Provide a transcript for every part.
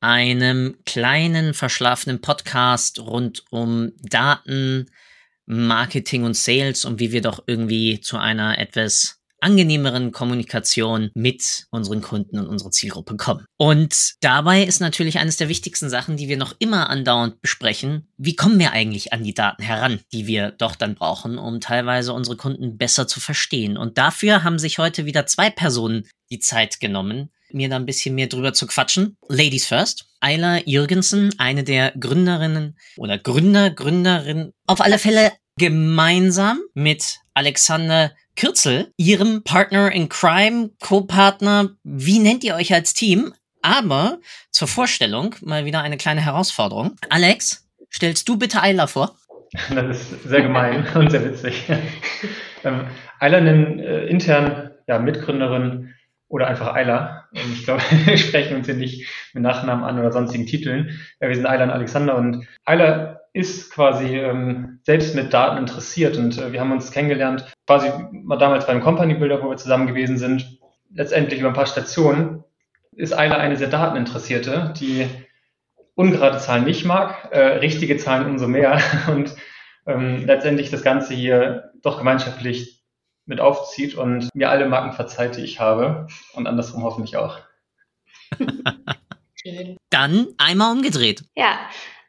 einem kleinen verschlafenen Podcast rund um Daten, Marketing und Sales und wie wir doch irgendwie zu einer etwas angenehmeren Kommunikation mit unseren Kunden und unserer Zielgruppe kommen. Und dabei ist natürlich eines der wichtigsten Sachen, die wir noch immer andauernd besprechen, wie kommen wir eigentlich an die Daten heran, die wir doch dann brauchen, um teilweise unsere Kunden besser zu verstehen. Und dafür haben sich heute wieder zwei Personen die Zeit genommen, mir da ein bisschen mehr drüber zu quatschen. Ladies first. Ayla Jürgensen, eine der Gründerinnen oder Gründer, Gründerin, auf alle Fälle gemeinsam mit Alexander Kürzel, ihrem Partner in Crime, Co-Partner. Wie nennt ihr euch als Team? Aber zur Vorstellung mal wieder eine kleine Herausforderung. Alex, stellst du bitte Ayla vor? Das ist sehr gemein und sehr witzig. ähm, Ayla nennt äh, intern ja, Mitgründerin oder einfach Ayla. Ich glaube, wir sprechen uns hier nicht mit Nachnamen an oder sonstigen Titeln. Ja, wir sind Ayla und Alexander und Ayla ist quasi ähm, selbst mit Daten interessiert und äh, wir haben uns kennengelernt, quasi mal damals beim Company Builder, wo wir zusammen gewesen sind. Letztendlich über ein paar Stationen ist Ayla eine sehr Dateninteressierte, die ungerade Zahlen nicht mag, äh, richtige Zahlen umso mehr und ähm, letztendlich das Ganze hier doch gemeinschaftlich mit aufzieht und mir alle Marken verzeiht, die ich habe. Und andersrum hoffentlich auch. Dann einmal umgedreht. Ja,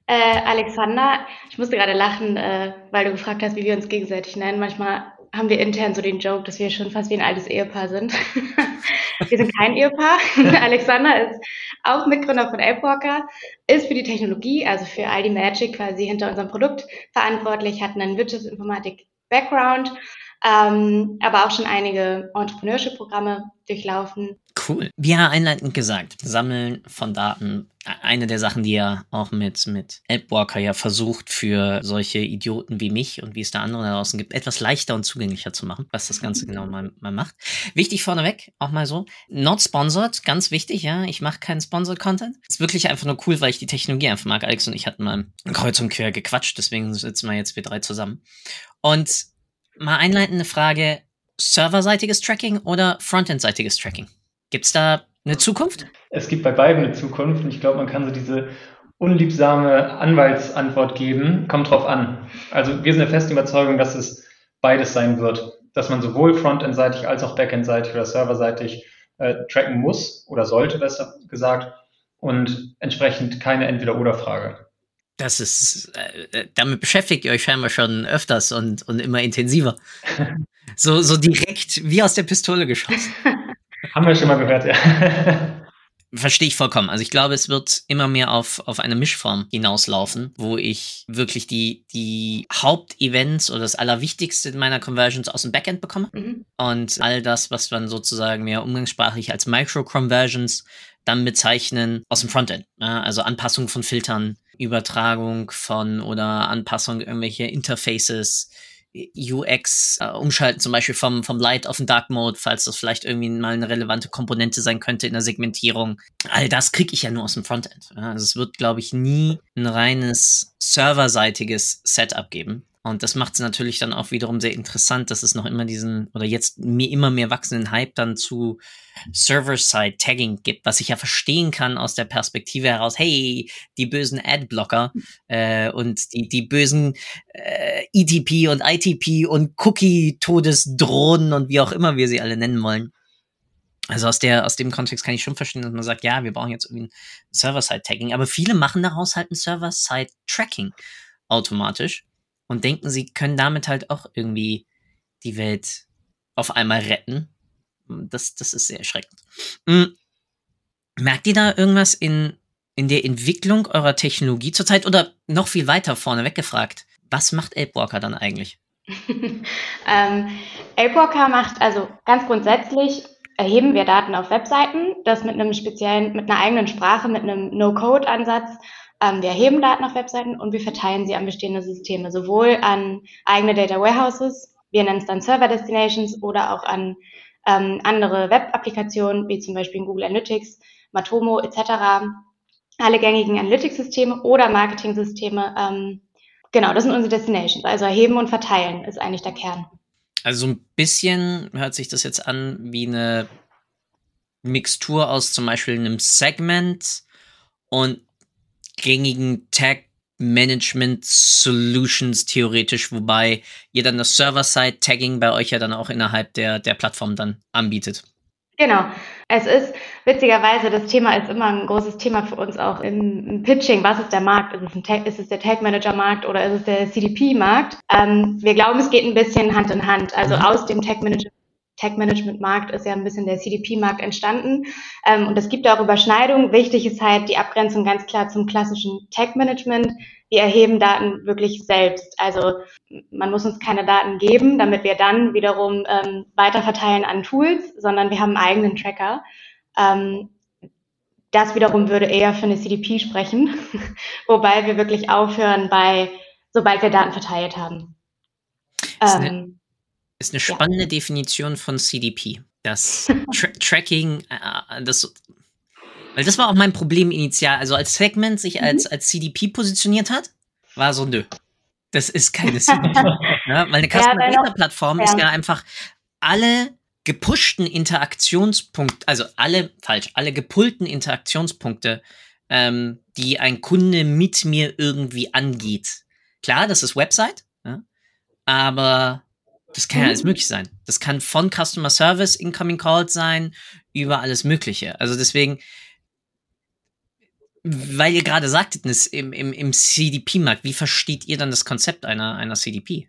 äh, Alexander, ich musste gerade lachen, äh, weil du gefragt hast, wie wir uns gegenseitig nennen. Manchmal haben wir intern so den Joke, dass wir schon fast wie ein altes Ehepaar sind. wir sind kein Ehepaar. Alexander ist auch Mitgründer von AppWalker, ist für die Technologie, also für all die Magic quasi hinter unserem Produkt verantwortlich, hat einen Wirtschaftsinformatik-Background ähm, aber auch schon einige Entrepreneurship-Programme durchlaufen. Cool. Ja einleitend gesagt, Sammeln von Daten, eine der Sachen, die ja auch mit, mit AppWalker ja versucht, für solche Idioten wie mich und wie es da andere da draußen gibt, etwas leichter und zugänglicher zu machen, was das Ganze genau mal, mal macht. Wichtig vorneweg, auch mal so, not sponsored, ganz wichtig, ja, ich mache keinen Sponsored Content. Ist wirklich einfach nur cool, weil ich die Technologie einfach mag. Alex und ich hatten mal kreuz und quer gequatscht, deswegen sitzen wir jetzt wir drei zusammen. Und mal einleitende Frage: serverseitiges Tracking oder frontendseitiges Tracking? Gibt es da eine Zukunft? Es gibt bei beiden eine Zukunft und ich glaube, man kann so diese unliebsame Anwaltsantwort geben. Kommt drauf an. Also wir sind der festen Überzeugung, dass es beides sein wird. Dass man sowohl frontendseitig als auch backendseitig oder serverseitig äh, tracken muss oder sollte, besser gesagt. Und entsprechend keine Entweder-Oder-Frage. Das ist, äh, äh, damit beschäftigt ihr euch scheinbar schon öfters und, und immer intensiver. so, so direkt wie aus der Pistole geschossen. Haben wir schon mal gehört, ja. Verstehe ich vollkommen. Also ich glaube, es wird immer mehr auf, auf eine Mischform hinauslaufen, wo ich wirklich die, die Hauptevents oder das Allerwichtigste in meiner Conversions aus dem Backend bekomme. Mhm. Und all das, was dann sozusagen mehr umgangssprachlich als Micro-Conversions dann bezeichnen, aus dem Frontend. Also Anpassung von Filtern, Übertragung von oder Anpassung irgendwelcher Interfaces, UX äh, umschalten, zum Beispiel vom, vom Light auf den Dark Mode, falls das vielleicht irgendwie mal eine relevante Komponente sein könnte in der Segmentierung. All das kriege ich ja nur aus dem Frontend. Also es wird, glaube ich, nie ein reines serverseitiges Setup geben. Und das macht es natürlich dann auch wiederum sehr interessant, dass es noch immer diesen oder jetzt mir immer mehr wachsenden Hype dann zu Server-Side-Tagging gibt, was ich ja verstehen kann aus der Perspektive heraus, hey, die bösen Adblocker äh, und die, die bösen äh, ETP und ITP und Cookie-Todesdrohnen und wie auch immer wir sie alle nennen wollen. Also aus der, aus dem Kontext kann ich schon verstehen, dass man sagt, ja, wir brauchen jetzt irgendwie ein Server-Side-Tagging, aber viele machen daraus halt ein Server-Side-Tracking automatisch und denken, sie können damit halt auch irgendwie die Welt auf einmal retten. Das, das ist sehr erschreckend. Mhm. Merkt ihr da irgendwas in, in der Entwicklung eurer Technologie zurzeit oder noch viel weiter vorne weggefragt? Was macht Apewalker dann eigentlich? ähm, Apewalker macht also ganz grundsätzlich erheben wir Daten auf Webseiten, das mit einem speziellen, mit einer eigenen Sprache, mit einem No-Code-Ansatz. Ähm, wir erheben Daten auf Webseiten und wir verteilen sie an bestehende Systeme, sowohl an eigene Data Warehouses, wir nennen es dann Server Destinations oder auch an ähm, andere Web-Applikationen, wie zum Beispiel Google Analytics, Matomo etc. Alle gängigen Analytics-Systeme oder Marketing-Systeme. Ähm, genau, das sind unsere Destinations. Also erheben und verteilen ist eigentlich der Kern. Also so ein bisschen hört sich das jetzt an wie eine Mixtur aus zum Beispiel einem Segment und gängigen Tag Management Solutions theoretisch, wobei ihr dann das Server-Side-Tagging bei euch ja dann auch innerhalb der, der Plattform dann anbietet. Genau. Es ist witzigerweise, das Thema ist immer ein großes Thema für uns auch im, im Pitching. Was ist der Markt? Ist es, Tag, ist es der Tag Manager Markt oder ist es der CDP Markt? Ähm, wir glauben, es geht ein bisschen Hand in Hand. Also mhm. aus dem Tag Manager Tech-Management-Markt ist ja ein bisschen der CDP-Markt entstanden. Ähm, und es gibt auch Überschneidungen. Wichtig ist halt die Abgrenzung ganz klar zum klassischen Tech-Management. Wir erheben Daten wirklich selbst. Also man muss uns keine Daten geben, damit wir dann wiederum ähm, weiterverteilen an Tools, sondern wir haben einen eigenen Tracker. Ähm, das wiederum würde eher für eine CDP sprechen, wobei wir wirklich aufhören bei, sobald wir Daten verteilt haben. Ähm, ist eine spannende ja. Definition von CDP. Das Tra Tracking, äh, das, weil das war auch mein Problem initial. Also als Segment sich mhm. als, als CDP positioniert hat, war so, nö, das ist keine CDP. ja, weil eine Customer Data Plattform ja. ist ja einfach alle gepushten Interaktionspunkte, also alle, falsch, alle gepullten Interaktionspunkte, ähm, die ein Kunde mit mir irgendwie angeht. Klar, das ist Website, ja, aber das kann ja alles mhm. möglich sein. Das kann von Customer Service Incoming Calls sein, über alles Mögliche. Also deswegen, weil ihr gerade sagtet, im, im, im CDP-Markt, wie versteht ihr dann das Konzept einer, einer CDP?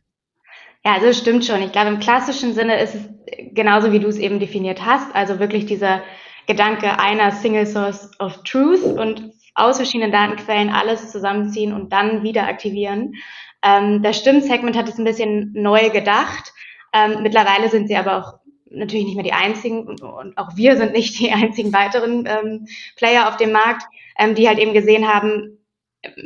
Ja, also das stimmt schon. Ich glaube, im klassischen Sinne ist es genauso, wie du es eben definiert hast. Also wirklich dieser Gedanke einer Single Source of Truth und aus verschiedenen Datenquellen alles zusammenziehen und dann wieder aktivieren. Ähm, das stimmt, Segment hat es ein bisschen neu gedacht. Ähm, mittlerweile sind sie aber auch natürlich nicht mehr die einzigen und, auch wir sind nicht die einzigen weiteren ähm, Player auf dem Markt, ähm, die halt eben gesehen haben,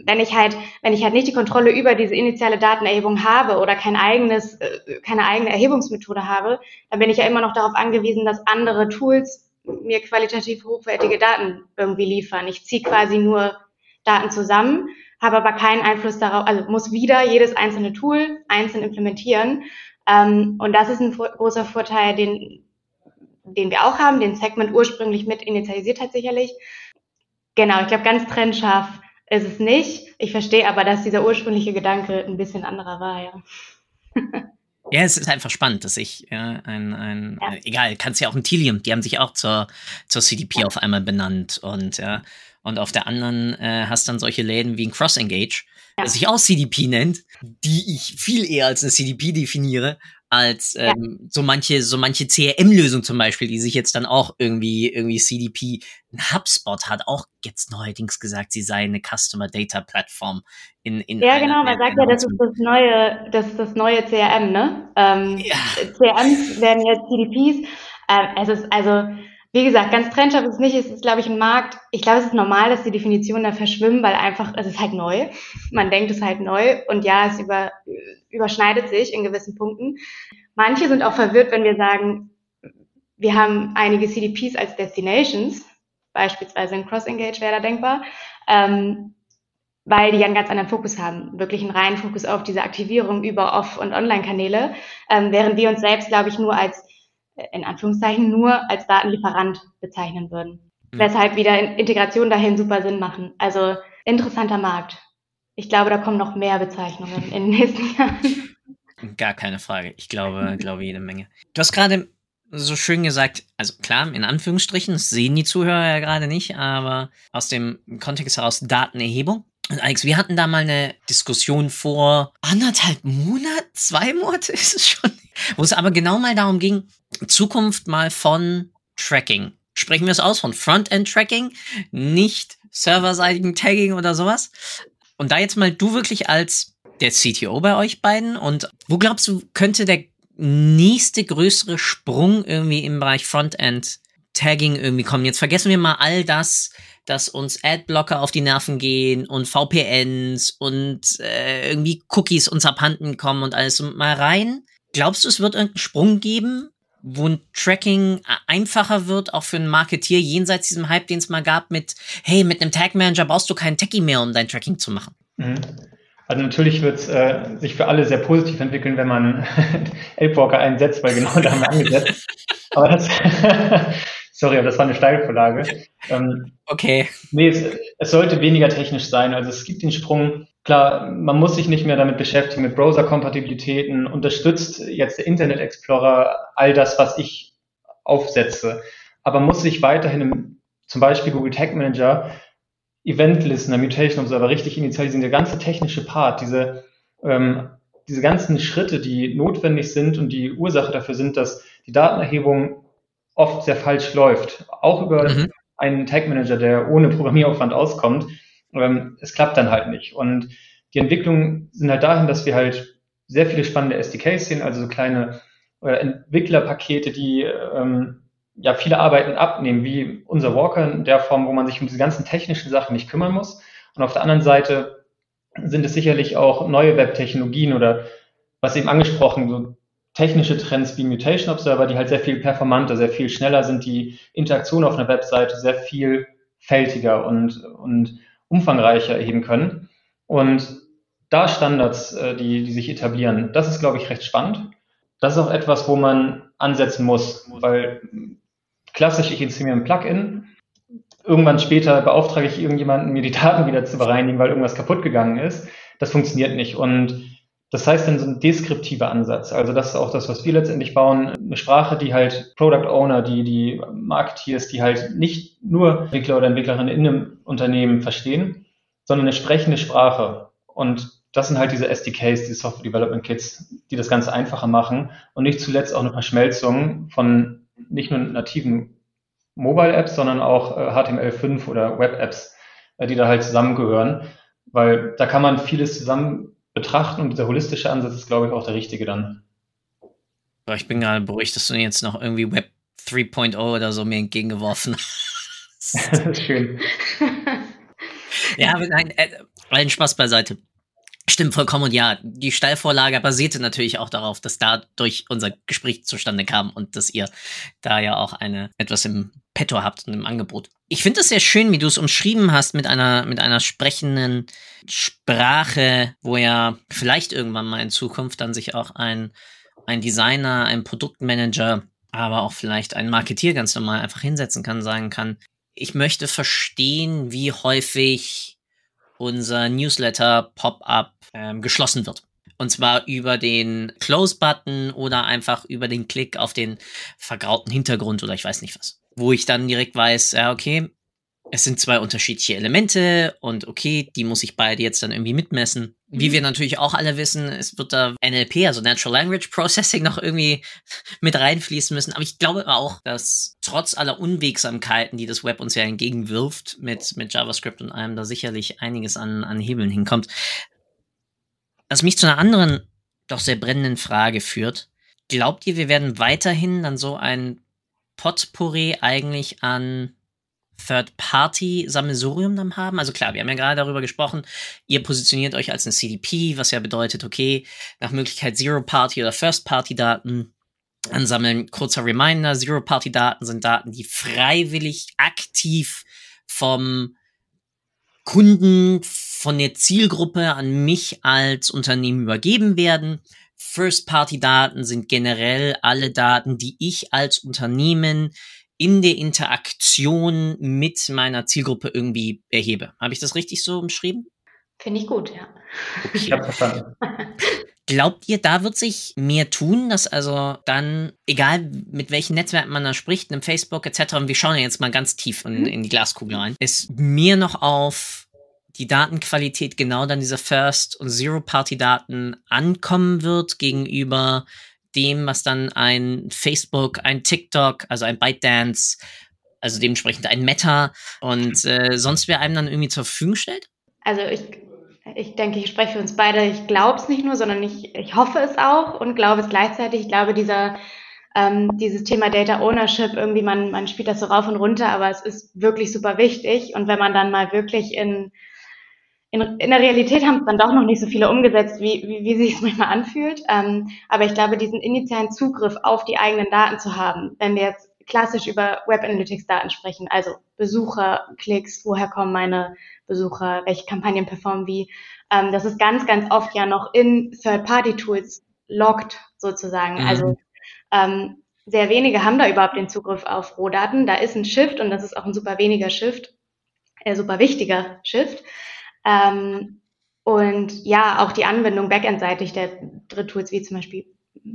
wenn ich halt, wenn ich halt nicht die Kontrolle über diese initiale Datenerhebung habe oder kein eigenes, äh, keine eigene Erhebungsmethode habe, dann bin ich ja immer noch darauf angewiesen, dass andere Tools mir qualitativ hochwertige Daten irgendwie liefern. Ich ziehe quasi nur Daten zusammen habe aber keinen Einfluss darauf, also muss wieder jedes einzelne Tool einzeln implementieren. Ähm, und das ist ein großer Vorteil, den, den wir auch haben, den Segment ursprünglich mit initialisiert hat sicherlich. Genau, ich glaube, ganz trennscharf ist es nicht. Ich verstehe aber, dass dieser ursprüngliche Gedanke ein bisschen anderer war, ja. Ja, es ist einfach spannend, dass ich ja, ein, ein ja. Äh, egal, kannst ja auch ein Tilium, die haben sich auch zur, zur CDP ja. auf einmal benannt und ja, und auf der anderen äh, hast dann solche Läden wie ein Cross Engage, ja. sich auch CDP nennt, die ich viel eher als eine CDP definiere, als ähm, ja. so manche so manche CRM-Lösung zum Beispiel, die sich jetzt dann auch irgendwie irgendwie CDP ein HubSpot hat auch jetzt neuerdings gesagt, sie sei eine Customer Data Plattform in in ja genau, man sagt ja, das ist das neue das ist das neue CRM, ne? Ähm, ja. CRMs werden jetzt CDPs. Ähm, es ist also wie gesagt, ganz trennscharf ist es nicht. Es ist, glaube ich, ein Markt. Ich glaube, es ist normal, dass die Definitionen da verschwimmen, weil einfach, es ist halt neu. Man denkt, es ist halt neu. Und ja, es über, überschneidet sich in gewissen Punkten. Manche sind auch verwirrt, wenn wir sagen, wir haben einige CDPs als Destinations, beispielsweise in Cross-Engage wäre da denkbar, ähm, weil die ja einen ganz anderen Fokus haben, wirklich einen reinen Fokus auf diese Aktivierung über Off- und Online-Kanäle, ähm, während wir uns selbst, glaube ich, nur als in Anführungszeichen nur als Datenlieferant bezeichnen würden. Mhm. Weshalb wieder Integration dahin super Sinn machen. Also interessanter Markt. Ich glaube, da kommen noch mehr Bezeichnungen in den nächsten Jahren. Gar keine Frage. Ich glaube, glaube jede Menge. Du hast gerade so schön gesagt, also klar, in Anführungsstrichen, das sehen die Zuhörer ja gerade nicht, aber aus dem Kontext heraus Datenerhebung. Und Alex, wir hatten da mal eine Diskussion vor anderthalb Monate, zwei Monate ist es schon, wo es aber genau mal darum ging, Zukunft mal von Tracking. Sprechen wir es aus, von Frontend-Tracking, nicht serverseitigen Tagging oder sowas. Und da jetzt mal du wirklich als der CTO bei euch beiden und wo glaubst du, könnte der nächste größere Sprung irgendwie im Bereich Frontend Tagging irgendwie kommen. Jetzt vergessen wir mal all das, dass uns Adblocker auf die Nerven gehen und VPNs und äh, irgendwie Cookies uns abhanden kommen und alles und mal rein. Glaubst du, es wird irgendeinen Sprung geben, wo ein Tracking einfacher wird, auch für einen Marketier, jenseits diesem Hype, den es mal gab mit, hey, mit einem Tag Manager brauchst du keinen Techie mehr, um dein Tracking zu machen? Mhm. Also natürlich wird es äh, sich für alle sehr positiv entwickeln, wenn man Elbwalker einsetzt, weil genau da haben wir angesetzt. Aber das, sorry, aber das war eine Steilvorlage. Ähm, okay. Nee, es, es, sollte weniger technisch sein. Also es gibt den Sprung, klar, man muss sich nicht mehr damit beschäftigen, mit Browser-Kompatibilitäten, unterstützt jetzt der Internet Explorer all das, was ich aufsetze. Aber muss sich weiterhin im, zum Beispiel Google Tag Manager Event Listener, Mutation Observer richtig initialisieren, der ganze technische Part, diese, ähm, diese ganzen Schritte, die notwendig sind und die Ursache dafür sind, dass die Datenerhebung oft sehr falsch läuft. Auch über mhm. einen Tag Manager, der ohne Programmieraufwand auskommt. Ähm, es klappt dann halt nicht. Und die Entwicklungen sind halt dahin, dass wir halt sehr viele spannende SDKs sehen, also so kleine äh, Entwicklerpakete, die ähm, ja viele Arbeiten abnehmen, wie unser Walker in der Form, wo man sich um diese ganzen technischen Sachen nicht kümmern muss. Und auf der anderen Seite sind es sicherlich auch neue Web-Technologien oder was eben angesprochen, so technische Trends wie Mutation Observer, die halt sehr viel performanter, sehr viel schneller sind, die Interaktion auf einer Webseite sehr viel fältiger und, und umfangreicher erheben können. Und da Standards, äh, die, die sich etablieren, das ist, glaube ich, recht spannend. Das ist auch etwas, wo man ansetzen muss, weil klassisch, ich installiere ein Plugin. Irgendwann später beauftrage ich irgendjemanden, mir die Daten wieder zu bereinigen, weil irgendwas kaputt gegangen ist. Das funktioniert nicht. Und das heißt dann so ein deskriptiver Ansatz. Also das ist auch das, was wir letztendlich bauen. Eine Sprache, die halt Product Owner, die, die Marketeers, die halt nicht nur Entwickler oder Entwicklerinnen in einem Unternehmen verstehen, sondern eine sprechende Sprache. Und das sind halt diese SDKs, diese Software Development Kits, die das Ganze einfacher machen und nicht zuletzt auch eine Verschmelzung von nicht nur nativen Mobile-Apps, sondern auch äh, HTML5 oder Web-Apps, äh, die da halt zusammengehören, weil da kann man vieles zusammen betrachten und dieser holistische Ansatz ist, glaube ich, auch der richtige dann. Ich bin gerade beruhigt, dass du jetzt noch irgendwie Web 3.0 oder so mir entgegengeworfen hast. das ist schön. ja, aber nein, äh, allen Spaß beiseite. Stimmt vollkommen und ja, die Steilvorlage basierte natürlich auch darauf, dass dadurch unser Gespräch zustande kam und dass ihr da ja auch eine etwas im Petto habt und im Angebot. Ich finde es sehr schön, wie du es umschrieben hast mit einer mit einer sprechenden Sprache, wo ja vielleicht irgendwann mal in Zukunft dann sich auch ein ein Designer, ein Produktmanager, aber auch vielleicht ein Marketier ganz normal einfach hinsetzen kann, sagen kann, ich möchte verstehen, wie häufig unser Newsletter Pop-up ähm, geschlossen wird. Und zwar über den Close-Button oder einfach über den Klick auf den vergrauten Hintergrund oder ich weiß nicht was. Wo ich dann direkt weiß, ja, okay, es sind zwei unterschiedliche Elemente und okay, die muss ich beide jetzt dann irgendwie mitmessen. Wie mhm. wir natürlich auch alle wissen, es wird da NLP, also Natural Language Processing, noch irgendwie mit reinfließen müssen. Aber ich glaube auch, dass trotz aller Unwegsamkeiten, die das Web uns ja entgegenwirft mit, mit JavaScript und allem, da sicherlich einiges an, an Hebeln hinkommt. Was mich zu einer anderen, doch sehr brennenden Frage führt. Glaubt ihr, wir werden weiterhin dann so ein Potpourri eigentlich an Third-Party-Sammelsurium dann haben? Also klar, wir haben ja gerade darüber gesprochen, ihr positioniert euch als ein CDP, was ja bedeutet, okay, nach Möglichkeit Zero-Party oder First-Party-Daten ansammeln. Kurzer Reminder, Zero-Party-Daten sind Daten, die freiwillig aktiv vom Kunden, von der Zielgruppe an mich als Unternehmen übergeben werden. First-Party-Daten sind generell alle Daten, die ich als Unternehmen in der Interaktion mit meiner Zielgruppe irgendwie erhebe. Habe ich das richtig so umschrieben? Finde ich gut, ja. Okay. Ich habe verstanden. Glaubt ihr, da wird sich mehr tun, dass also dann, egal mit welchen Netzwerken man da spricht, im Facebook etc., und wir schauen ja jetzt mal ganz tief in, mhm. in die Glaskugel rein, es mehr noch auf die Datenqualität genau dann dieser First- und Zero-Party-Daten ankommen wird gegenüber dem, was dann ein Facebook, ein TikTok, also ein ByteDance, also dementsprechend ein Meta und äh, sonst wer einem dann irgendwie zur Verfügung stellt? Also ich, ich denke, ich spreche für uns beide. Ich glaube es nicht nur, sondern ich, ich hoffe es auch und glaube es gleichzeitig. Ich glaube, dieser ähm, dieses Thema Data Ownership, irgendwie man, man spielt das so rauf und runter, aber es ist wirklich super wichtig. Und wenn man dann mal wirklich in, in, in der Realität haben es dann doch noch nicht so viele umgesetzt, wie, wie, wie sich es manchmal anfühlt. Ähm, aber ich glaube, diesen initialen Zugriff auf die eigenen Daten zu haben, wenn wir jetzt klassisch über Web Analytics Daten sprechen, also Besucher, Klicks, woher kommen meine Besucher, welche Kampagnen performen wie, ähm, das ist ganz, ganz oft ja noch in Third-Party-Tools logged sozusagen. Mhm. Also ähm, sehr wenige haben da überhaupt den Zugriff auf Rohdaten. Da ist ein Shift und das ist auch ein super weniger Shift, äh, super wichtiger Shift. Ähm, und ja, auch die Anwendung backendseitig der Dritttools wie zum Beispiel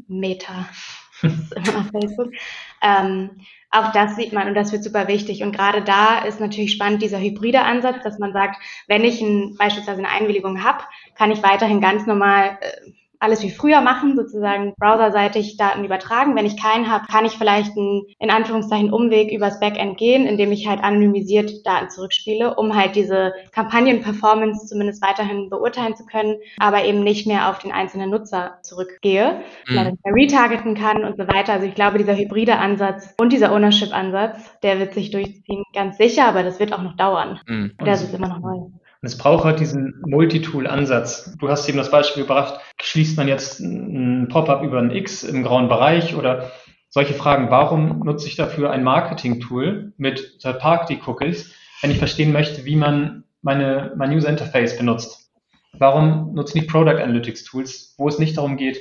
Meta, das ist immer auf Facebook. Ähm, auch das sieht man und das wird super wichtig. Und gerade da ist natürlich spannend dieser hybride Ansatz, dass man sagt, wenn ich ein, beispielsweise eine Einwilligung habe, kann ich weiterhin ganz normal äh, alles wie früher machen, sozusagen browserseitig Daten übertragen. Wenn ich keinen habe, kann ich vielleicht einen, in Anführungszeichen, Umweg übers Backend gehen, indem ich halt anonymisiert Daten zurückspiele, um halt diese Kampagnen-Performance zumindest weiterhin beurteilen zu können, aber eben nicht mehr auf den einzelnen Nutzer zurückgehe, mhm. dass ich retargeten kann und so weiter. Also ich glaube, dieser hybride Ansatz und dieser Ownership-Ansatz, der wird sich durchziehen, ganz sicher, aber das wird auch noch dauern. Mhm. Das ist immer noch neu. Und es braucht halt diesen Multitool-Ansatz. Du hast eben das Beispiel gebracht, schließt man jetzt ein Pop-up über ein X im grauen Bereich oder solche Fragen. Warum nutze ich dafür ein Marketing-Tool mit Third-Party-Cookies, wenn ich verstehen möchte, wie man meine, mein User-Interface benutzt? Warum nutze ich Product Analytics Tools, wo es nicht darum geht,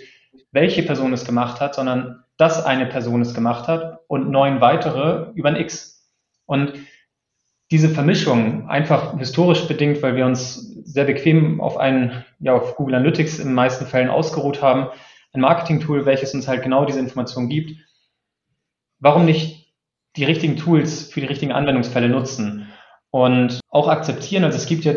welche Person es gemacht hat, sondern dass eine Person es gemacht hat und neun weitere über ein X. Und diese Vermischung einfach historisch bedingt, weil wir uns sehr bequem auf einen, ja, auf Google Analytics in den meisten Fällen ausgeruht haben, ein Marketing-Tool, welches uns halt genau diese Information gibt. Warum nicht die richtigen Tools für die richtigen Anwendungsfälle nutzen und auch akzeptieren? Also es gibt ja,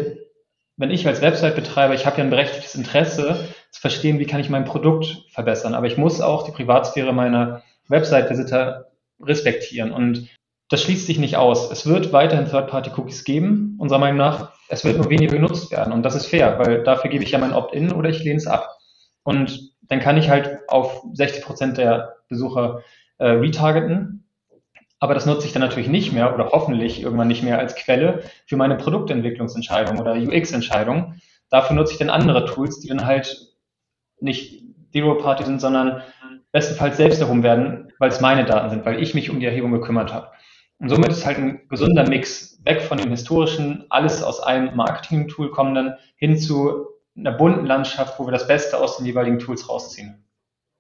wenn ich als Website-Betreiber, ich habe ja ein berechtigtes Interesse zu verstehen, wie kann ich mein Produkt verbessern, aber ich muss auch die Privatsphäre meiner Website-Visitor respektieren und das schließt sich nicht aus. Es wird weiterhin Third-Party-Cookies geben, unserer Meinung nach. Es wird nur weniger genutzt werden. Und das ist fair, weil dafür gebe ich ja mein Opt-in oder ich lehne es ab. Und dann kann ich halt auf 60 Prozent der Besucher äh, retargeten. Aber das nutze ich dann natürlich nicht mehr oder hoffentlich irgendwann nicht mehr als Quelle für meine Produktentwicklungsentscheidung oder UX-Entscheidung. Dafür nutze ich dann andere Tools, die dann halt nicht Zero-Party sind, sondern bestenfalls selbst erhoben werden, weil es meine Daten sind, weil ich mich um die Erhebung gekümmert habe. Und somit ist halt ein gesunder Mix weg von dem historischen, alles aus einem Marketing-Tool kommenden, hin zu einer bunten Landschaft, wo wir das Beste aus den jeweiligen Tools rausziehen.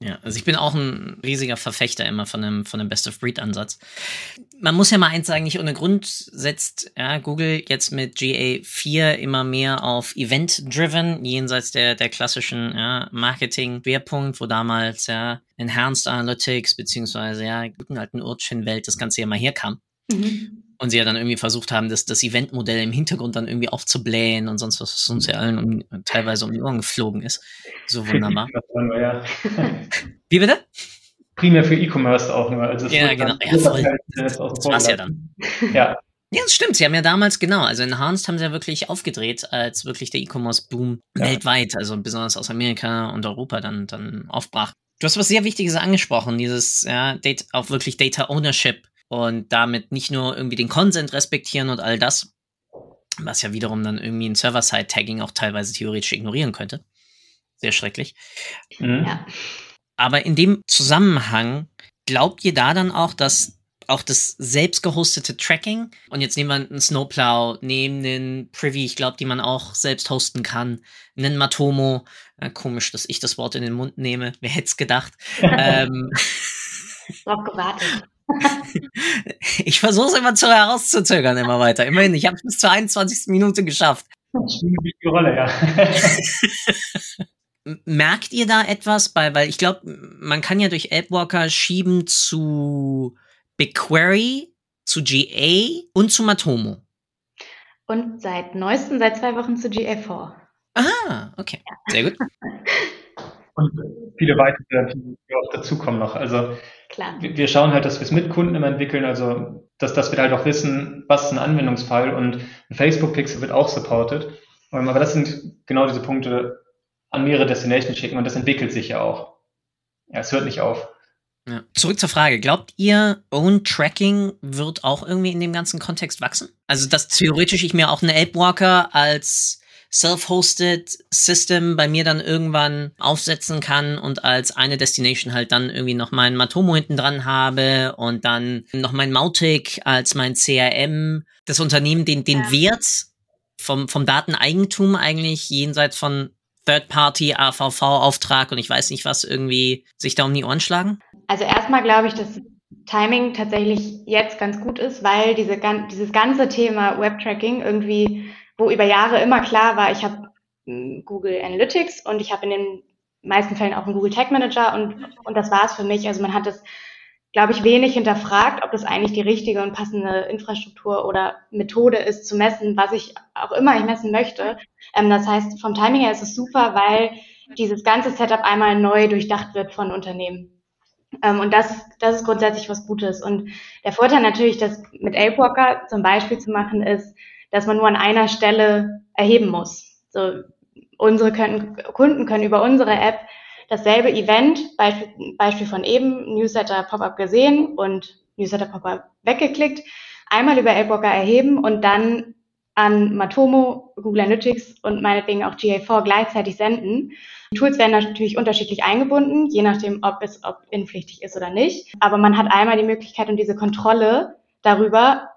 Ja, also ich bin auch ein riesiger Verfechter immer von einem, von einem Best-of-Breed-Ansatz. Man muss ja mal eins sagen, nicht ohne Grund setzt ja, Google jetzt mit GA4 immer mehr auf Event-Driven, jenseits der, der klassischen ja, Marketing-Schwerpunkt, wo damals ja Enhanced Analytics beziehungsweise ja guten alten Urchin-Welt das Ganze ja mal herkam. Mhm. Und sie ja dann irgendwie versucht haben, das, das Eventmodell im Hintergrund dann irgendwie aufzublähen und sonst was, was uns ja allen um, teilweise um die Ohren geflogen ist. So wunderbar. Wie bitte? Primär für E-Commerce auch nur. Also ja, genau. Ja, voll. Das, das war's ja dann. ja. Ja, das stimmt. Sie haben ja damals, genau, also Enhanced haben sie ja wirklich aufgedreht, als wirklich der E-Commerce-Boom ja. weltweit, also besonders aus Amerika und Europa dann, dann aufbrach. Du hast was sehr Wichtiges angesprochen, dieses, ja, Data, auch wirklich Data Ownership und damit nicht nur irgendwie den Consent respektieren und all das, was ja wiederum dann irgendwie ein Server-Side-Tagging auch teilweise theoretisch ignorieren könnte. Sehr schrecklich. Mhm. Ja. Aber in dem Zusammenhang, glaubt ihr da dann auch, dass auch das selbst gehostete Tracking und jetzt nehmen wir einen Snowplow, nehmen einen Privy, ich glaube, die man auch selbst hosten kann, einen Matomo, äh, komisch, dass ich das Wort in den Mund nehme, wer hätte es gedacht. ähm, Drauf gewartet. ich versuche es immer zu herauszuzögern, immer weiter. Immerhin, ich habe es bis zur 21. Minute geschafft. Die Rolle, ja. Merkt ihr da etwas bei, weil ich glaube, man kann ja durch Elbwalker schieben zu BigQuery, zu GA und zu Matomo. Und seit neuestem, seit zwei Wochen zu GA4. Ah, okay. Sehr gut. Und viele weitere, die auch dazukommen noch. Also Klar. wir schauen halt, dass wir es mit Kunden immer entwickeln, also dass, dass wir halt auch wissen, was ist ein Anwendungsfall und ein Facebook-Pixel wird auch supported. Ähm, aber das sind genau diese Punkte, an mehrere Destinations schicken und das entwickelt sich ja auch. Ja, es hört nicht auf. Ja. Zurück zur Frage. Glaubt ihr, Own Tracking wird auch irgendwie in dem ganzen Kontext wachsen? Also, dass theoretisch ich mir auch einen Apewalker als self-hosted System bei mir dann irgendwann aufsetzen kann und als eine Destination halt dann irgendwie noch mein Matomo hinten dran habe und dann noch mein Mautic als mein CRM, das Unternehmen den, den ja. Wert vom, vom Dateneigentum eigentlich jenseits von Third-Party, AVV-Auftrag und ich weiß nicht was irgendwie sich da um die Ohren schlagen? Also erstmal glaube ich, dass Timing tatsächlich jetzt ganz gut ist, weil diese, dieses ganze Thema Web-Tracking irgendwie wo über Jahre immer klar war, ich habe hm, Google Analytics und ich habe in den meisten Fällen auch einen Google Tag Manager und, und das war es für mich. Also man hat es, glaube ich, wenig hinterfragt, ob das eigentlich die richtige und passende Infrastruktur oder Methode ist zu messen, was ich auch immer ich messen möchte. Ähm, das heißt, vom Timing her ist es super, weil dieses ganze Setup einmal neu durchdacht wird von Unternehmen. Ähm, und das, das ist grundsätzlich was Gutes. Und der Vorteil natürlich, das mit Apewalker zum Beispiel zu machen, ist, dass man nur an einer Stelle erheben muss. So, unsere können, Kunden können über unsere App dasselbe Event, Beispiel, Beispiel von eben, Newsletter Pop-up gesehen und Newsletter Pop-up weggeklickt, einmal über AppWalker erheben und dann an Matomo, Google Analytics und meinetwegen auch GA4 gleichzeitig senden. Die Tools werden natürlich unterschiedlich eingebunden, je nachdem, ob es ob innenpflichtig ist oder nicht. Aber man hat einmal die Möglichkeit und diese Kontrolle darüber,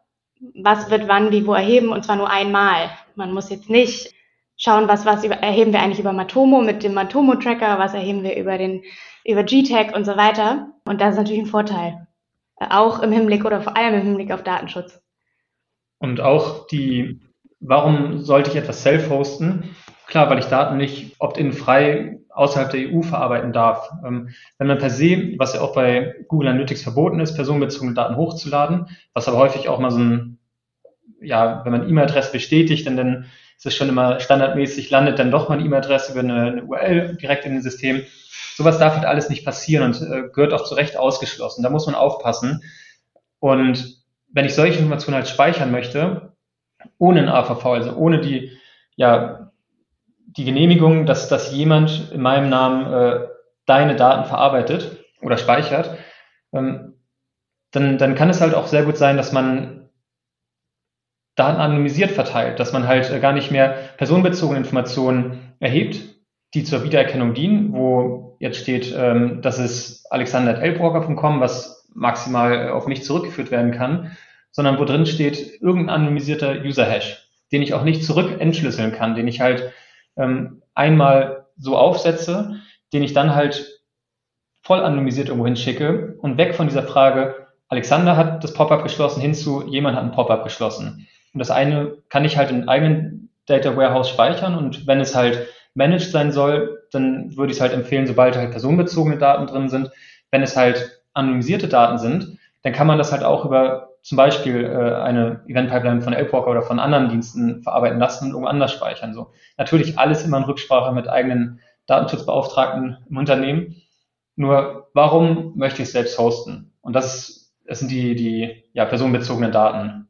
was wird wann wie wo erheben und zwar nur einmal. Man muss jetzt nicht schauen, was was über, erheben wir eigentlich über Matomo mit dem Matomo Tracker, was erheben wir über den über GTAG und so weiter. Und das ist natürlich ein Vorteil, auch im Hinblick oder vor allem im Hinblick auf Datenschutz. Und auch die, warum sollte ich etwas self-hosten? Klar, weil ich Daten nicht opt-in frei außerhalb der EU verarbeiten darf. Ähm, wenn man per se, was ja auch bei Google Analytics verboten ist, personenbezogene Daten hochzuladen, was aber häufig auch mal so ein, ja, wenn man E-Mail-Adresse bestätigt, dann, dann ist es schon immer standardmäßig, landet dann doch mal eine E-Mail-Adresse über eine, eine, URL direkt in dem System. Sowas darf halt alles nicht passieren und äh, gehört auch zu Recht ausgeschlossen. Da muss man aufpassen. Und wenn ich solche Informationen halt speichern möchte, ohne ein AVV, also ohne die ja, die Genehmigung, dass, dass jemand in meinem Namen äh, deine Daten verarbeitet oder speichert, ähm, dann, dann kann es halt auch sehr gut sein, dass man Daten anonymisiert verteilt, dass man halt äh, gar nicht mehr personenbezogene Informationen erhebt, die zur Wiedererkennung dienen, wo jetzt steht, ähm, das ist alexander.elbroker.com, was maximal äh, auf mich zurückgeführt werden kann, sondern wo drin steht irgendein anonymisierter User-Hash, den ich auch nicht zurück entschlüsseln kann, den ich halt ähm, einmal so aufsetze, den ich dann halt voll anonymisiert irgendwo hinschicke und weg von dieser Frage, Alexander hat das Pop-up geschlossen, hinzu, jemand hat ein Pop-up geschlossen. Und das eine kann ich halt in eigenen Data Warehouse speichern und wenn es halt managed sein soll, dann würde ich es halt empfehlen, sobald halt personenbezogene Daten drin sind. Wenn es halt anonymisierte Daten sind, dann kann man das halt auch über zum Beispiel äh, eine Event-Pipeline von Elpwalker oder von anderen Diensten verarbeiten lassen und irgendwo anders speichern. So. Natürlich alles immer in Rücksprache mit eigenen Datenschutzbeauftragten im Unternehmen. Nur warum möchte ich es selbst hosten? Und das, das sind die, die ja, personenbezogenen Daten.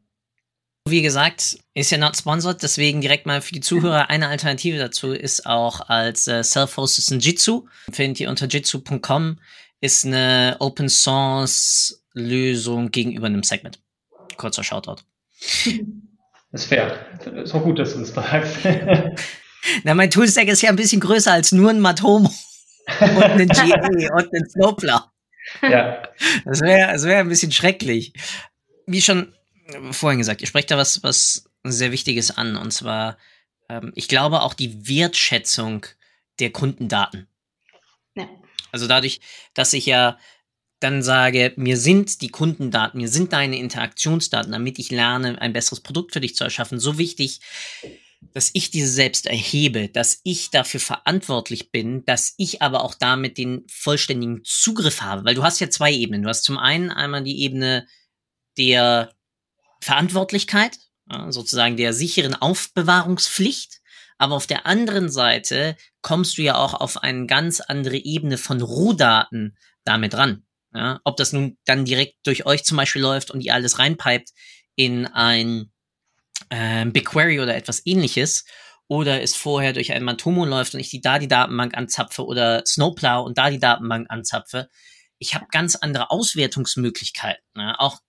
Wie gesagt, ist ja not sponsored, deswegen direkt mal für die Zuhörer eine Alternative dazu ist auch als äh, Self-Hosted Jitsu. Findet ihr unter jitsu.com, ist eine Open Source Lösung gegenüber einem Segment kurzer Shoutout. Das ist fair. Ist auch gut, dass du das sagst. Na, mein Toolstack ist ja ein bisschen größer als nur ein Matomo und ein GE und ein Snowplow. Ja. Das wäre das wär ein bisschen schrecklich. Wie schon vorhin gesagt, ihr sprecht da was, was sehr Wichtiges an. Und zwar, ähm, ich glaube auch die Wertschätzung der Kundendaten. Ja. Also dadurch, dass ich ja dann sage, mir sind die Kundendaten, mir sind deine Interaktionsdaten, damit ich lerne, ein besseres Produkt für dich zu erschaffen, so wichtig, dass ich diese selbst erhebe, dass ich dafür verantwortlich bin, dass ich aber auch damit den vollständigen Zugriff habe, weil du hast ja zwei Ebenen. Du hast zum einen einmal die Ebene der Verantwortlichkeit, sozusagen der sicheren Aufbewahrungspflicht, aber auf der anderen Seite kommst du ja auch auf eine ganz andere Ebene von Rohdaten damit ran. Ja, ob das nun dann direkt durch euch zum Beispiel läuft und ihr alles reinpipet in ein äh, BigQuery oder etwas ähnliches oder es vorher durch ein Matomo läuft und ich die da die Datenbank anzapfe oder Snowplow und da die Datenbank anzapfe. Ich habe ganz andere Auswertungsmöglichkeiten. Ne? Auch,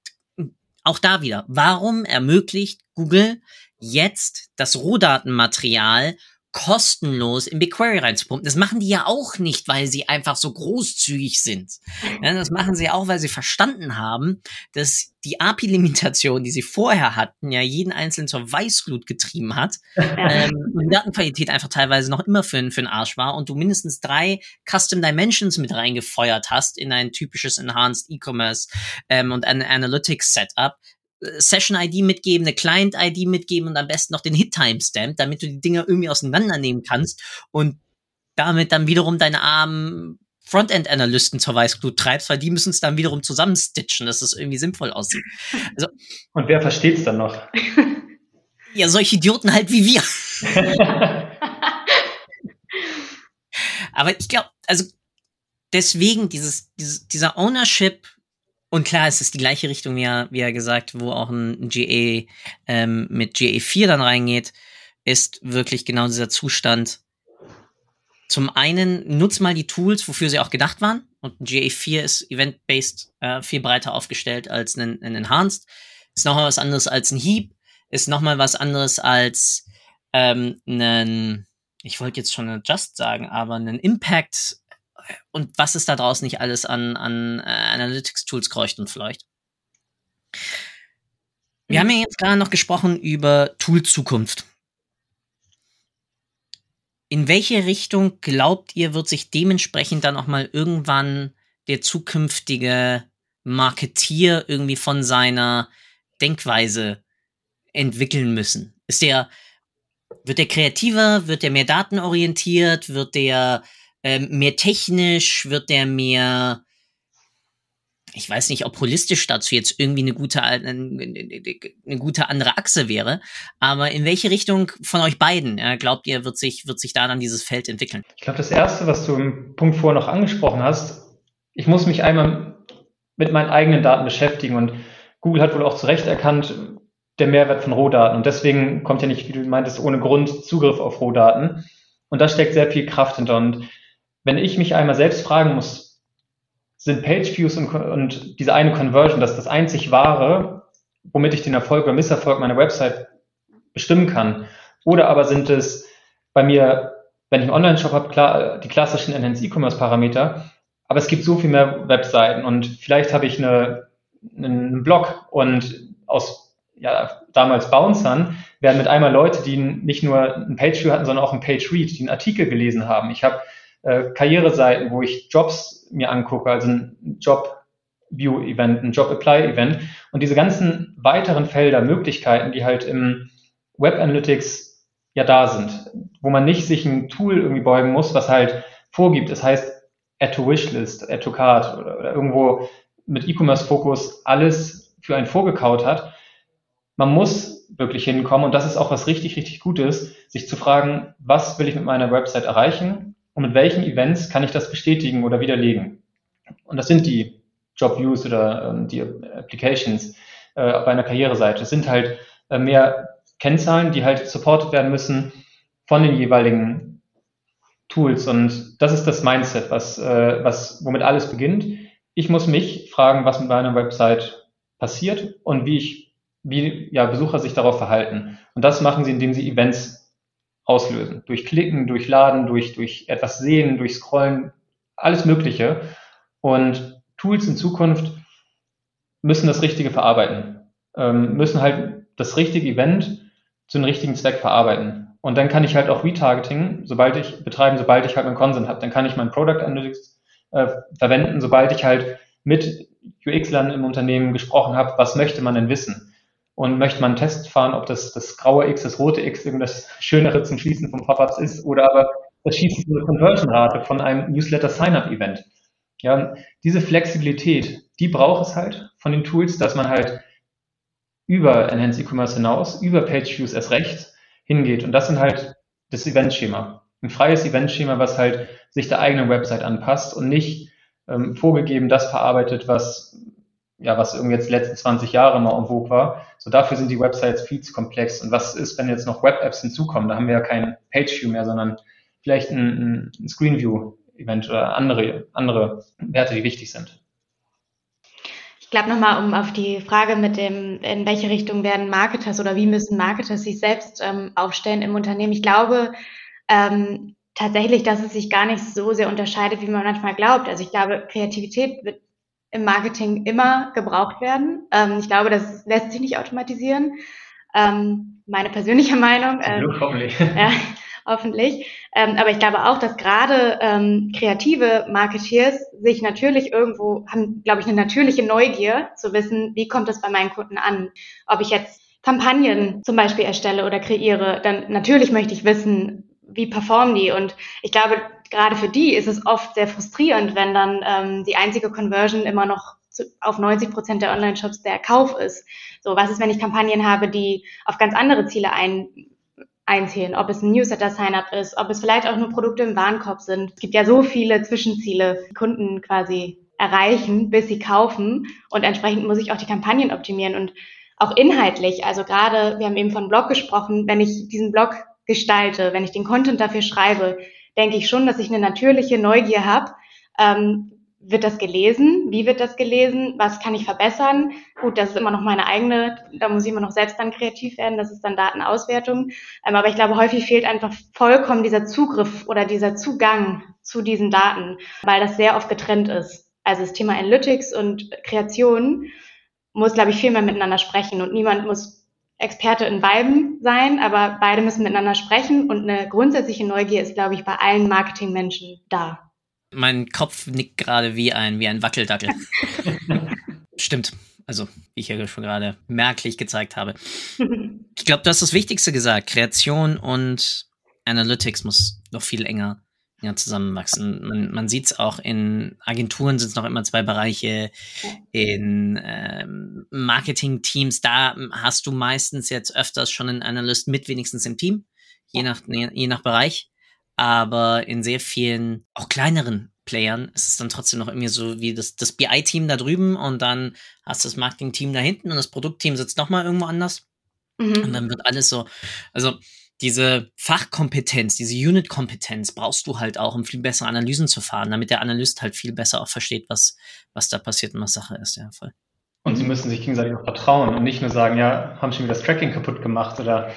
auch da wieder. Warum ermöglicht Google jetzt das Rohdatenmaterial kostenlos in BigQuery reinzupumpen. Das machen die ja auch nicht, weil sie einfach so großzügig sind. Ja, das machen sie auch, weil sie verstanden haben, dass die API-Limitation, die sie vorher hatten, ja jeden einzelnen zur Weißglut getrieben hat ähm, und die Datenqualität einfach teilweise noch immer für, für den Arsch war und du mindestens drei Custom Dimensions mit reingefeuert hast in ein typisches Enhanced E-Commerce ähm, und ein Analytics Setup, Session-ID mitgeben, eine Client-ID mitgeben und am besten noch den Hit-Timestamp, damit du die Dinger irgendwie auseinandernehmen kannst und damit dann wiederum deine armen Frontend-Analysten zur Weißglut treibst, weil die müssen es dann wiederum zusammenstitchen, dass es irgendwie sinnvoll aussieht. Also, und wer versteht es dann noch? Ja, solche Idioten halt wie wir. Aber ich glaube, also deswegen dieses, dieses, dieser Ownership und klar, es ist die gleiche Richtung, wie er, wie er gesagt, wo auch ein GA ähm, mit GA4 dann reingeht, ist wirklich genau dieser Zustand. Zum einen nutzt mal die Tools, wofür sie auch gedacht waren. Und ein GA4 ist event-based äh, viel breiter aufgestellt als ein, ein Enhanced. Ist nochmal was anderes als ein Heap. Ist nochmal was anderes als ähm, ein, ich wollte jetzt schon ein Just sagen, aber ein Impact und was ist da draußen nicht alles an, an äh, Analytics-Tools kreucht und fleucht. Wir haben ja jetzt gerade noch gesprochen über Tool-Zukunft. In welche Richtung glaubt ihr, wird sich dementsprechend dann auch mal irgendwann der zukünftige Marketier irgendwie von seiner Denkweise entwickeln müssen? Ist der, wird der kreativer, wird der mehr datenorientiert, wird der ähm, mehr technisch, wird der mehr, ich weiß nicht, ob holistisch dazu jetzt irgendwie eine gute, eine, eine gute andere Achse wäre, aber in welche Richtung von euch beiden glaubt ihr, wird sich, wird sich da dann dieses Feld entwickeln? Ich glaube, das Erste, was du im Punkt vorher noch angesprochen hast, ich muss mich einmal mit meinen eigenen Daten beschäftigen und Google hat wohl auch zu Recht erkannt, der Mehrwert von Rohdaten. Und deswegen kommt ja nicht, wie du meintest, ohne Grund Zugriff auf Rohdaten. Und da steckt sehr viel Kraft hinter. Und wenn ich mich einmal selbst fragen muss, sind Page-Views und, und diese eine Conversion das das einzig wahre, womit ich den Erfolg oder Misserfolg meiner Website bestimmen kann? Oder aber sind es bei mir, wenn ich einen Online-Shop habe, klar, die klassischen Enhanced E-Commerce-Parameter, aber es gibt so viel mehr Webseiten und vielleicht habe ich eine, einen Blog und aus ja, damals Bouncern werden mit einmal Leute, die nicht nur ein Page-View hatten, sondern auch ein Page-Read, die einen Artikel gelesen haben. Ich habe äh, Karriereseiten, wo ich Jobs mir angucke, also ein Job-View-Event, ein Job-Apply-Event und diese ganzen weiteren Felder, Möglichkeiten, die halt im Web Analytics ja da sind, wo man nicht sich ein Tool irgendwie beugen muss, was halt vorgibt. Das heißt, Add to Wishlist, Add to Card oder, oder irgendwo mit E-Commerce-Fokus alles für einen vorgekaut hat. Man muss wirklich hinkommen und das ist auch was richtig, richtig Gutes, sich zu fragen, was will ich mit meiner Website erreichen und mit welchen Events kann ich das bestätigen oder widerlegen. Und das sind die Job Views oder ähm, die Applications äh, bei einer Karriereseite. Es sind halt äh, mehr Kennzahlen, die halt supported werden müssen von den jeweiligen Tools. Und das ist das Mindset, was, äh, was, womit alles beginnt. Ich muss mich fragen, was mit meiner Website passiert und wie ich, wie ja, Besucher sich darauf verhalten. Und das machen sie, indem sie Events auslösen. Durch Klicken, durch Laden, durch, durch etwas sehen, durch Scrollen, alles Mögliche. Und Tools in Zukunft müssen das Richtige verarbeiten, ähm, müssen halt das richtige Event zu einem richtigen Zweck verarbeiten. Und dann kann ich halt auch Retargeting, sobald ich betreiben, sobald ich halt einen Consent habe. Dann kann ich mein Product Analytics äh, verwenden, sobald ich halt mit UX-Lern im Unternehmen gesprochen habe, was möchte man denn wissen? Und möchte man einen Test fahren, ob das, das graue X, das rote X irgendwas Schönere zum Schließen von Pop-ups ist oder aber das Schießen der Conversion-Rate von einem Newsletter-Sign-up-Event. Ja, diese Flexibilität, die braucht es halt von den Tools, dass man halt über Enhanced E-Commerce hinaus, über Page-Views erst recht hingeht. Und das sind halt das Event-Schema. Ein freies Event-Schema, was halt sich der eigenen Website anpasst und nicht ähm, vorgegeben das verarbeitet, was ja, was irgendwie jetzt die letzten 20 Jahre mal en vogue war. So dafür sind die Websites viel zu komplex. Und was ist, wenn jetzt noch Web-Apps hinzukommen? Da haben wir ja kein Page-View mehr, sondern vielleicht ein, ein Screen-View-Event oder andere, andere Werte, die wichtig sind. Ich glaube nochmal, um auf die Frage mit dem, in welche Richtung werden Marketers oder wie müssen Marketers sich selbst ähm, aufstellen im Unternehmen. Ich glaube ähm, tatsächlich, dass es sich gar nicht so sehr unterscheidet, wie man manchmal glaubt. Also ich glaube, Kreativität wird im Marketing immer gebraucht werden. Ähm, ich glaube, das lässt sich nicht automatisieren. Ähm, meine persönliche Meinung. Ähm, hoffentlich. Ja, hoffentlich. Ähm, aber ich glaube auch, dass gerade ähm, kreative Marketeers sich natürlich irgendwo haben, glaube ich, eine natürliche Neugier zu wissen, wie kommt das bei meinen Kunden an. Ob ich jetzt Kampagnen zum Beispiel erstelle oder kreiere, dann natürlich möchte ich wissen, wie performen die. Und ich glaube, gerade für die ist es oft sehr frustrierend, wenn dann ähm, die einzige Conversion immer noch zu, auf 90 Prozent der Online-Shops der Kauf ist. So, was ist, wenn ich Kampagnen habe, die auf ganz andere Ziele ein, einzählen? Ob es ein Newsletter-Sign-up ist, ob es vielleicht auch nur Produkte im Warenkorb sind. Es gibt ja so viele Zwischenziele, Kunden quasi erreichen, bis sie kaufen. Und entsprechend muss ich auch die Kampagnen optimieren und auch inhaltlich. Also gerade, wir haben eben von Blog gesprochen, wenn ich diesen Blog gestalte, wenn ich den Content dafür schreibe, denke ich schon, dass ich eine natürliche Neugier habe. Ähm, wird das gelesen? Wie wird das gelesen? Was kann ich verbessern? Gut, das ist immer noch meine eigene, da muss ich immer noch selbst dann kreativ werden, das ist dann Datenauswertung. Ähm, aber ich glaube, häufig fehlt einfach vollkommen dieser Zugriff oder dieser Zugang zu diesen Daten, weil das sehr oft getrennt ist. Also das Thema Analytics und Kreation muss, glaube ich, viel mehr miteinander sprechen und niemand muss Experte in beiden sein, aber beide müssen miteinander sprechen und eine grundsätzliche Neugier ist, glaube ich, bei allen Marketingmenschen da. Mein Kopf nickt gerade wie ein, wie ein Wackeldackel. Stimmt. Also, wie ich ja schon gerade merklich gezeigt habe. Ich glaube, du hast das Wichtigste gesagt. Kreation und Analytics muss noch viel enger ja, zusammenwachsen. Man, man sieht es auch in Agenturen sind es noch immer zwei Bereiche. In ähm, Marketing-Teams, da hast du meistens jetzt öfters schon einen Analyst mit, wenigstens im Team, je nach, je nach Bereich. Aber in sehr vielen, auch kleineren Playern ist es dann trotzdem noch irgendwie so wie das, das BI-Team da drüben und dann hast du das Marketing-Team da hinten und das Produktteam sitzt nochmal irgendwo anders. Mhm. Und dann wird alles so, also diese Fachkompetenz, diese Unit-Kompetenz brauchst du halt auch, um viel bessere Analysen zu fahren, damit der Analyst halt viel besser auch versteht, was, was da passiert und was Sache ist, ja, voll. Und sie müssen sich gegenseitig auch vertrauen und nicht nur sagen, ja, haben schon wieder das Tracking kaputt gemacht oder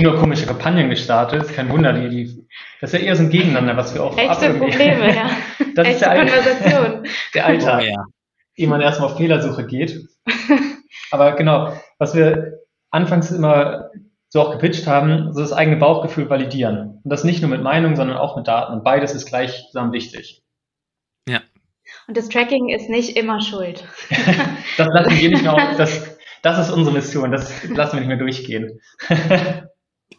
nur komische Kampagnen gestartet. Kein Wunder, die, die, das ist ja eher so ein Gegeneinander, was wir auch Echte Probleme, ja. Das Echte ist der Konversation. Der Alltag, oh, ja. ehe man erstmal auf Fehlersuche geht. Aber genau, was wir anfangs immer so auch gepitcht haben, so das eigene Bauchgefühl validieren. Und das nicht nur mit Meinung, sondern auch mit Daten. Und beides ist gleichsam wichtig. Ja. Und das Tracking ist nicht immer schuld. das lassen wir nicht mehr auf, das, das ist unsere Mission, das lassen wir nicht mehr durchgehen.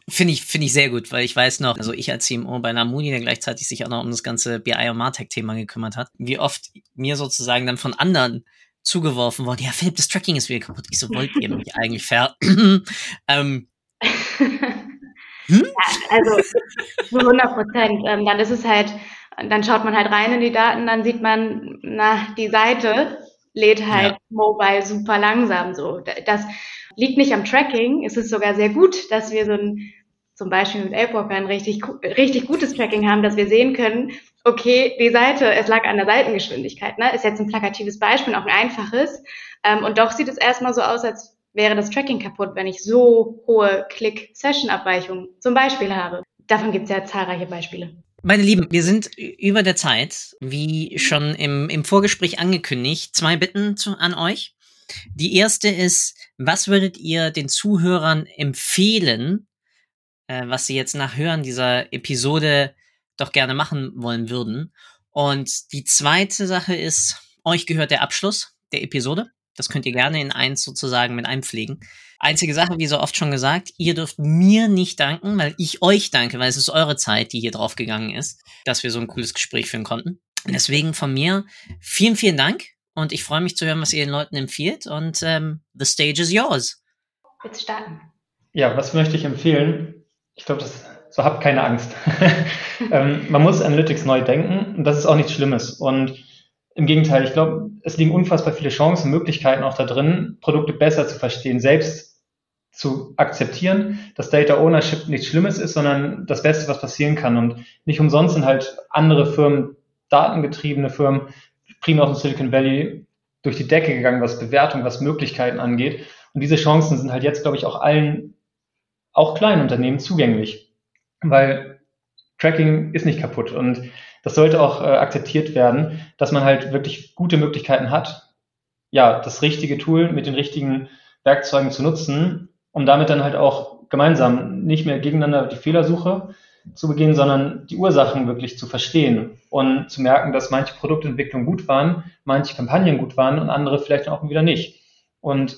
Finde ich, finde ich sehr gut, weil ich weiß noch, also ich als CMO bei Namuni, der gleichzeitig sich auch noch um das ganze BI und Martech-Thema gekümmert hat, wie oft mir sozusagen dann von anderen zugeworfen wurde, ja, Philipp, das Tracking ist wieder kaputt. Ich so, wollt ihr mich eigentlich fair? ähm, hm? Ja, also zu 100 Prozent. Ähm, dann ist es halt, dann schaut man halt rein in die Daten, dann sieht man, na, die Seite lädt halt ja. mobile super langsam so. Das liegt nicht am Tracking. Es ist sogar sehr gut, dass wir so ein, zum Beispiel mit ApeWalker ein richtig, richtig gutes Tracking haben, dass wir sehen können, okay, die Seite, es lag an der Seitengeschwindigkeit, ne? Ist jetzt ein plakatives Beispiel, auch ein einfaches. Ähm, und doch sieht es erstmal so aus, als wäre das Tracking kaputt, wenn ich so hohe Click-Session-Abweichungen zum Beispiel habe. Davon gibt es ja zahlreiche Beispiele. Meine Lieben, wir sind über der Zeit, wie schon im, im Vorgespräch angekündigt. Zwei Bitten zu, an euch. Die erste ist, was würdet ihr den Zuhörern empfehlen, äh, was sie jetzt nach Hören dieser Episode doch gerne machen wollen würden? Und die zweite Sache ist, euch gehört der Abschluss der Episode. Das könnt ihr gerne in eins sozusagen mit einpflegen. Einzige Sache, wie so oft schon gesagt, ihr dürft mir nicht danken, weil ich euch danke, weil es ist eure Zeit, die hier draufgegangen ist, dass wir so ein cooles Gespräch führen konnten. Und deswegen von mir vielen, vielen Dank und ich freue mich zu hören, was ihr den Leuten empfiehlt und ähm, the stage is yours. Bitte starten. Ja, was möchte ich empfehlen? Ich glaube, das so habt keine Angst. ähm, man muss Analytics neu denken und das ist auch nichts Schlimmes. Und Im Gegenteil, ich glaube, es liegen unfassbar viele Chancen, Möglichkeiten auch da drin, Produkte besser zu verstehen, selbst zu akzeptieren, dass Data Ownership nichts Schlimmes ist, sondern das Beste, was passieren kann. Und nicht umsonst sind halt andere Firmen, datengetriebene Firmen, primär aus dem Silicon Valley, durch die Decke gegangen, was Bewertung, was Möglichkeiten angeht. Und diese Chancen sind halt jetzt, glaube ich, auch allen, auch kleinen Unternehmen zugänglich. Weil Tracking ist nicht kaputt. Und das sollte auch äh, akzeptiert werden, dass man halt wirklich gute Möglichkeiten hat, ja, das richtige Tool mit den richtigen Werkzeugen zu nutzen, um damit dann halt auch gemeinsam nicht mehr gegeneinander die Fehlersuche zu begehen, sondern die Ursachen wirklich zu verstehen und zu merken, dass manche Produktentwicklungen gut waren, manche Kampagnen gut waren und andere vielleicht auch wieder nicht. Und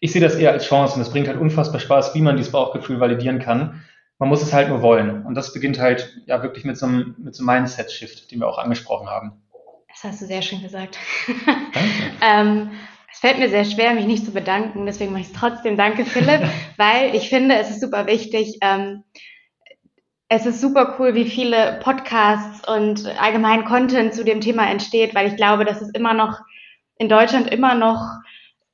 ich sehe das eher als Chance und es bringt halt unfassbar Spaß, wie man dieses Bauchgefühl validieren kann man muss es halt nur wollen. Und das beginnt halt ja wirklich mit so einem, mit so einem Mindset-Shift, den wir auch angesprochen haben. Das hast du sehr schön gesagt. Danke. ähm, es fällt mir sehr schwer, mich nicht zu bedanken, deswegen mache ich es trotzdem. Danke, Philipp, weil ich finde, es ist super wichtig. Ähm, es ist super cool, wie viele Podcasts und allgemein Content zu dem Thema entsteht, weil ich glaube, dass es immer noch in Deutschland immer noch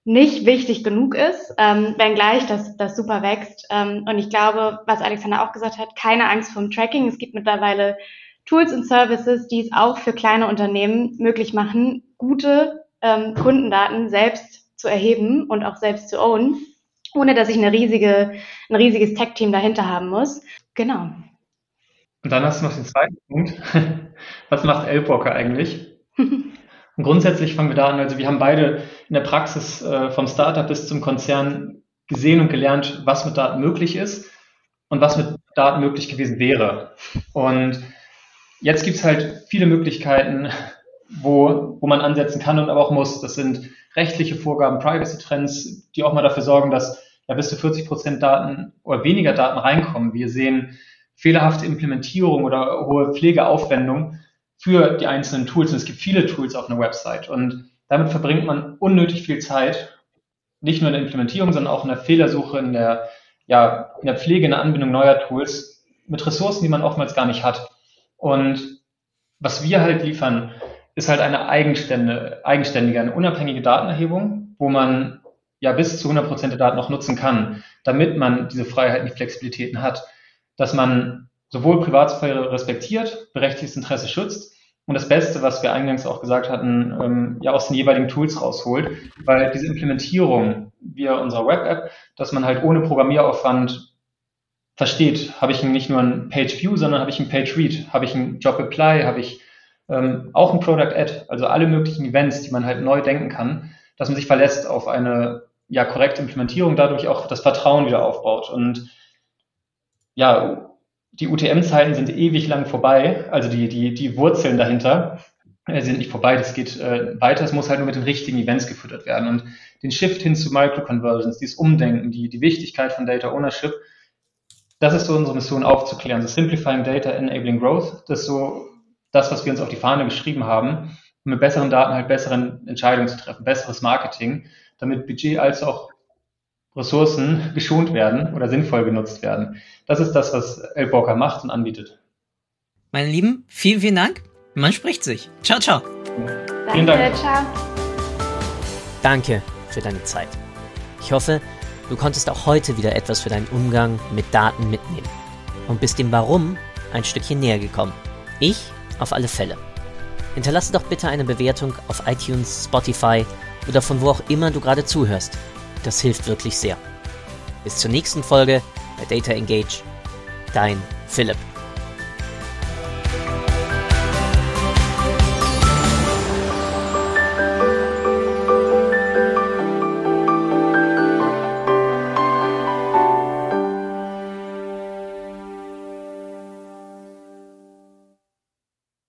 nicht wichtig genug ist, ähm, wenngleich das, das super wächst. Ähm, und ich glaube, was Alexander auch gesagt hat, keine Angst vom Tracking. Es gibt mittlerweile Tools und Services, die es auch für kleine Unternehmen möglich machen, gute ähm, Kundendaten selbst zu erheben und auch selbst zu ownen, ohne dass ich eine riesige, ein riesiges Tech-Team dahinter haben muss. Genau. Und dann hast du noch den zweiten Punkt. Was macht Elbrocker eigentlich? Und grundsätzlich fangen wir da an, also wir haben beide in der Praxis äh, vom Startup bis zum Konzern gesehen und gelernt, was mit Daten möglich ist und was mit Daten möglich gewesen wäre. Und jetzt gibt es halt viele Möglichkeiten, wo, wo man ansetzen kann und aber auch muss. Das sind rechtliche Vorgaben, Privacy-Trends, die auch mal dafür sorgen, dass ja bis zu 40 Prozent Daten oder weniger Daten reinkommen. Wir sehen fehlerhafte Implementierung oder hohe Pflegeaufwendung für die einzelnen Tools. Und es gibt viele Tools auf einer Website und damit verbringt man unnötig viel Zeit, nicht nur in der Implementierung, sondern auch in der Fehlersuche, in der, ja, in der Pflege, in der Anbindung neuer Tools mit Ressourcen, die man oftmals gar nicht hat. Und was wir halt liefern, ist halt eine eigenständige, eigenständige, eine unabhängige Datenerhebung, wo man ja bis zu 100 Prozent der Daten noch nutzen kann, damit man diese Freiheiten, die Flexibilitäten hat, dass man sowohl Privatsphäre respektiert, berechtigtes Interesse schützt und das Beste, was wir eingangs auch gesagt hatten, ähm, ja aus den jeweiligen Tools rausholt, weil diese Implementierung via unserer Web-App, dass man halt ohne Programmieraufwand versteht, habe ich nicht nur ein Page View, sondern habe ich ein Page Read, habe ich ein Job Apply, habe ich ähm, auch ein Product Add, also alle möglichen Events, die man halt neu denken kann, dass man sich verlässt auf eine ja korrekte Implementierung, dadurch auch das Vertrauen wieder aufbaut. Und ja, die UTM-Zeiten sind ewig lang vorbei, also die, die, die Wurzeln dahinter äh, sind nicht vorbei, das geht äh, weiter, es muss halt nur mit den richtigen Events gefüttert werden. Und den Shift hin zu Microconversions, dieses Umdenken, die, die Wichtigkeit von Data Ownership, das ist so unsere Mission aufzuklären. So Simplifying Data, Enabling Growth, das ist so das, was wir uns auf die Fahne geschrieben haben, um mit besseren Daten halt besseren Entscheidungen zu treffen, besseres Marketing, damit Budget als auch Ressourcen geschont werden oder sinnvoll genutzt werden. Das ist das, was Elbroker macht und anbietet. Meine Lieben, vielen, vielen Dank. Man spricht sich. Ciao, ciao. Danke, vielen Dank. Ciao. Danke für deine Zeit. Ich hoffe, du konntest auch heute wieder etwas für deinen Umgang mit Daten mitnehmen und bist dem Warum ein Stückchen näher gekommen. Ich auf alle Fälle. Hinterlasse doch bitte eine Bewertung auf iTunes, Spotify oder von wo auch immer du gerade zuhörst. Das hilft wirklich sehr. Bis zur nächsten Folge bei Data Engage. Dein Philipp.